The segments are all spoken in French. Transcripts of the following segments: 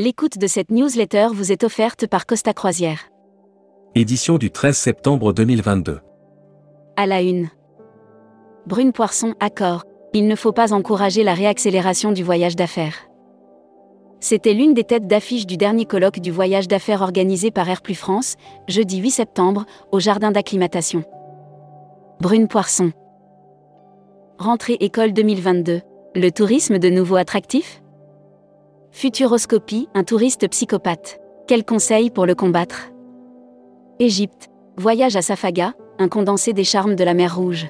L'écoute de cette newsletter vous est offerte par Costa Croisière. Édition du 13 septembre 2022. À la une. Brune Poisson, accord. Il ne faut pas encourager la réaccélération du voyage d'affaires. C'était l'une des têtes d'affiche du dernier colloque du voyage d'affaires organisé par Air Plus France, jeudi 8 septembre, au jardin d'acclimatation. Brune Poisson. Rentrée école 2022. Le tourisme de nouveau attractif? Futuroscopie, un touriste psychopathe. Quels conseils pour le combattre? Égypte. Voyage à Safaga, un condensé des charmes de la mer Rouge.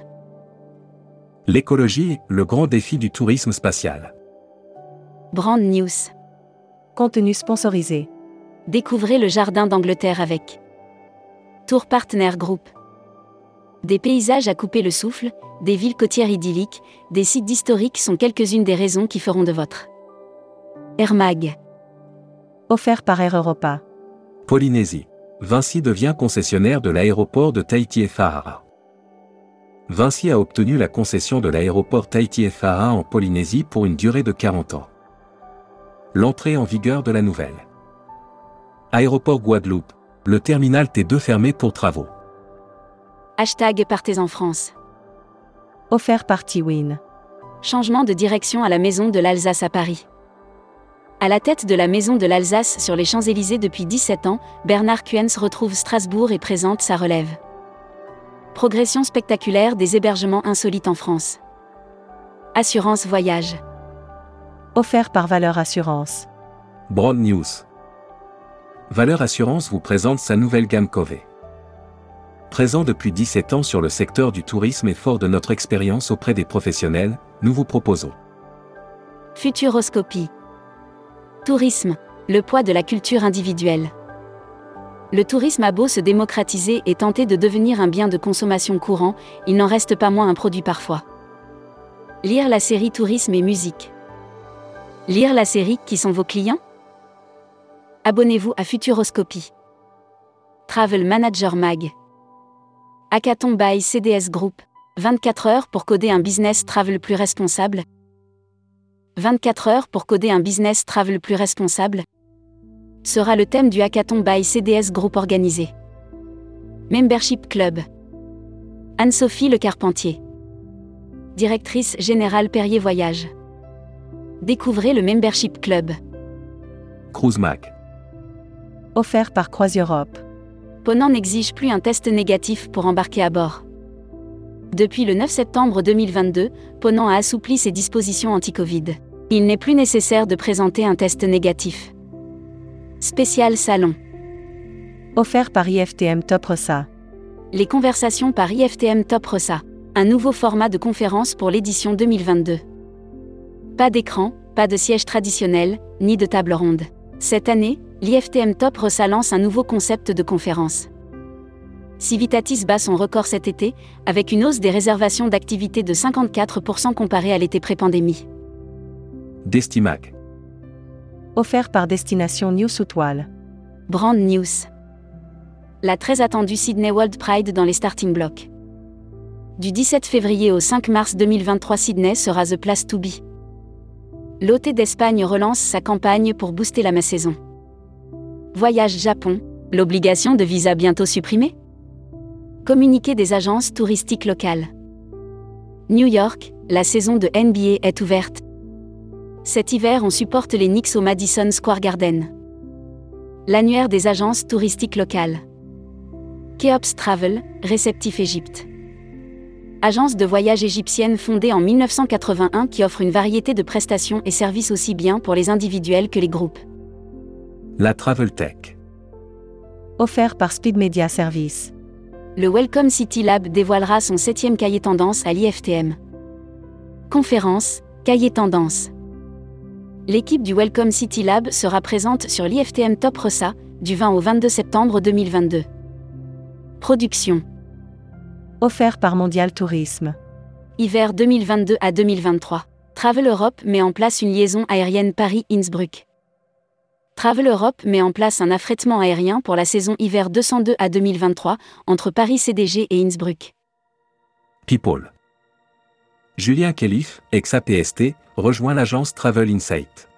L'écologie, le grand défi du tourisme spatial. Brand News. Contenu sponsorisé. Découvrez le jardin d'Angleterre avec Tour Partner Group. Des paysages à couper le souffle, des villes côtières idylliques, des sites historiques sont quelques-unes des raisons qui feront de votre Air Mag. Offert par Air Europa. Polynésie. Vinci devient concessionnaire de l'aéroport de Tahiti Fahara. Vinci a obtenu la concession de l'aéroport Tahiti Fahara en Polynésie pour une durée de 40 ans. L'entrée en vigueur de la nouvelle. Aéroport Guadeloupe. Le terminal T2 fermé pour travaux. Hashtag Partez en France. Offert par Tiwin. Changement de direction à la Maison de l'Alsace à Paris. À la tête de la Maison de l'Alsace sur les Champs-Élysées depuis 17 ans, Bernard Kuens retrouve Strasbourg et présente sa relève. Progression spectaculaire des hébergements insolites en France. Assurance Voyage. Offert par Valeur Assurance. Broad News. Valeur Assurance vous présente sa nouvelle gamme Cové. Présent depuis 17 ans sur le secteur du tourisme et fort de notre expérience auprès des professionnels, nous vous proposons Futuroscopie. Tourisme, le poids de la culture individuelle. Le tourisme a beau se démocratiser et tenter de devenir un bien de consommation courant, il n'en reste pas moins un produit parfois. Lire la série Tourisme et musique. Lire la série Qui sont vos clients? Abonnez-vous à Futuroscopie. Travel Manager Mag. Hackathon by CDS Group. 24 heures pour coder un business travel plus responsable. 24 heures pour coder un business travel plus responsable sera le thème du hackathon by CDS Group organisé. Membership Club. Anne-Sophie Le Carpentier. Directrice générale Perrier Voyage. Découvrez le Membership Club. Cruise Mac. Offert par CroisiEurope. Ponant n'exige plus un test négatif pour embarquer à bord. Depuis le 9 septembre 2022, Ponant a assoupli ses dispositions anti-Covid. Il n'est plus nécessaire de présenter un test négatif. Spécial Salon. Offert par IFTM Top Rossa. Les conversations par IFTM Top Rossa. Un nouveau format de conférence pour l'édition 2022. Pas d'écran, pas de siège traditionnel, ni de table ronde. Cette année, l'IFTM Top Rossa lance un nouveau concept de conférence. Civitatis bat son record cet été, avec une hausse des réservations d'activités de 54% comparée à l'été pré-pandémie. Destimac. Offert par Destination News toile. Brand News. La très attendue Sydney World Pride dans les starting blocks. Du 17 février au 5 mars 2023, Sydney sera The Place to Be. L'OT d'Espagne relance sa campagne pour booster la saison. Voyage Japon, l'obligation de visa bientôt supprimée Communiqué des agences touristiques locales. New York, la saison de NBA est ouverte. Cet hiver, on supporte les Knicks au Madison Square Garden. L'annuaire des agences touristiques locales. Keops Travel, réceptif Égypte. Agence de voyage égyptienne fondée en 1981 qui offre une variété de prestations et services aussi bien pour les individuels que les groupes. La Travel Tech. Offert par Speed Media Service. Le Welcome City Lab dévoilera son septième cahier tendance à l'IFTM. Conférence, cahier tendance l'équipe du Welcome City Lab sera présente sur l'IFTM Top Ressa, du 20 au 22 septembre 2022. Production. Offert par Mondial Tourisme. Hiver 2022 à 2023. Travel Europe met en place une liaison aérienne Paris-Innsbruck. Travel Europe met en place un affrètement aérien pour la saison hiver 202 à 2023 entre Paris CDG et Innsbruck. People. Julien Kellif, ex-APST, rejoint l'agence Travel Insight.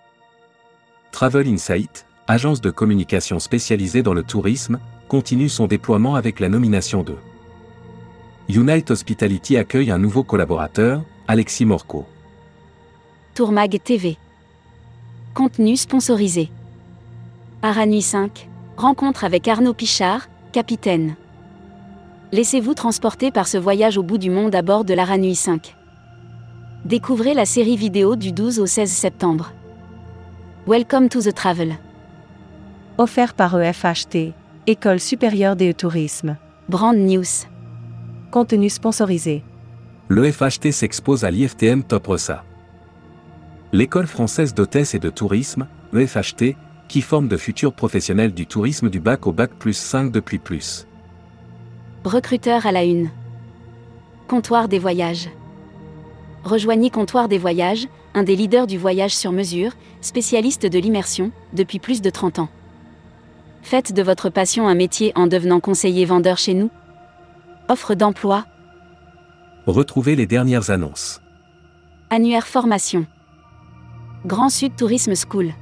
Travel Insight, agence de communication spécialisée dans le tourisme, continue son déploiement avec la nomination de Unite Hospitality accueille un nouveau collaborateur, Alexis Morco. Tourmag TV. Contenu sponsorisé. Aranui 5. Rencontre avec Arnaud Pichard, capitaine. Laissez-vous transporter par ce voyage au bout du monde à bord de l'Aranui 5. Découvrez la série vidéo du 12 au 16 septembre. Welcome to the travel. Offert par EFHT, École supérieure des tourisme. Brand News. Contenu sponsorisé. Le FHT s'expose à l'IFTM Top Ressa. L'école française d'hôtesse et de tourisme, EFHT, qui forme de futurs professionnels du tourisme du bac au bac plus 5 depuis plus. Recruteur à la une. Comptoir des voyages. Rejoignez Comptoir des voyages, un des leaders du voyage sur mesure, spécialiste de l'immersion, depuis plus de 30 ans. Faites de votre passion un métier en devenant conseiller vendeur chez nous. Offre d'emploi, Retrouvez les dernières annonces. annuaire formation. Grand Sud Tourisme School.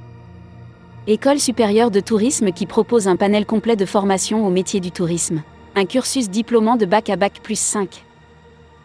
École supérieure de tourisme qui propose un panel complet de formation au métier du tourisme. Un cursus diplômant de bac à bac plus 5.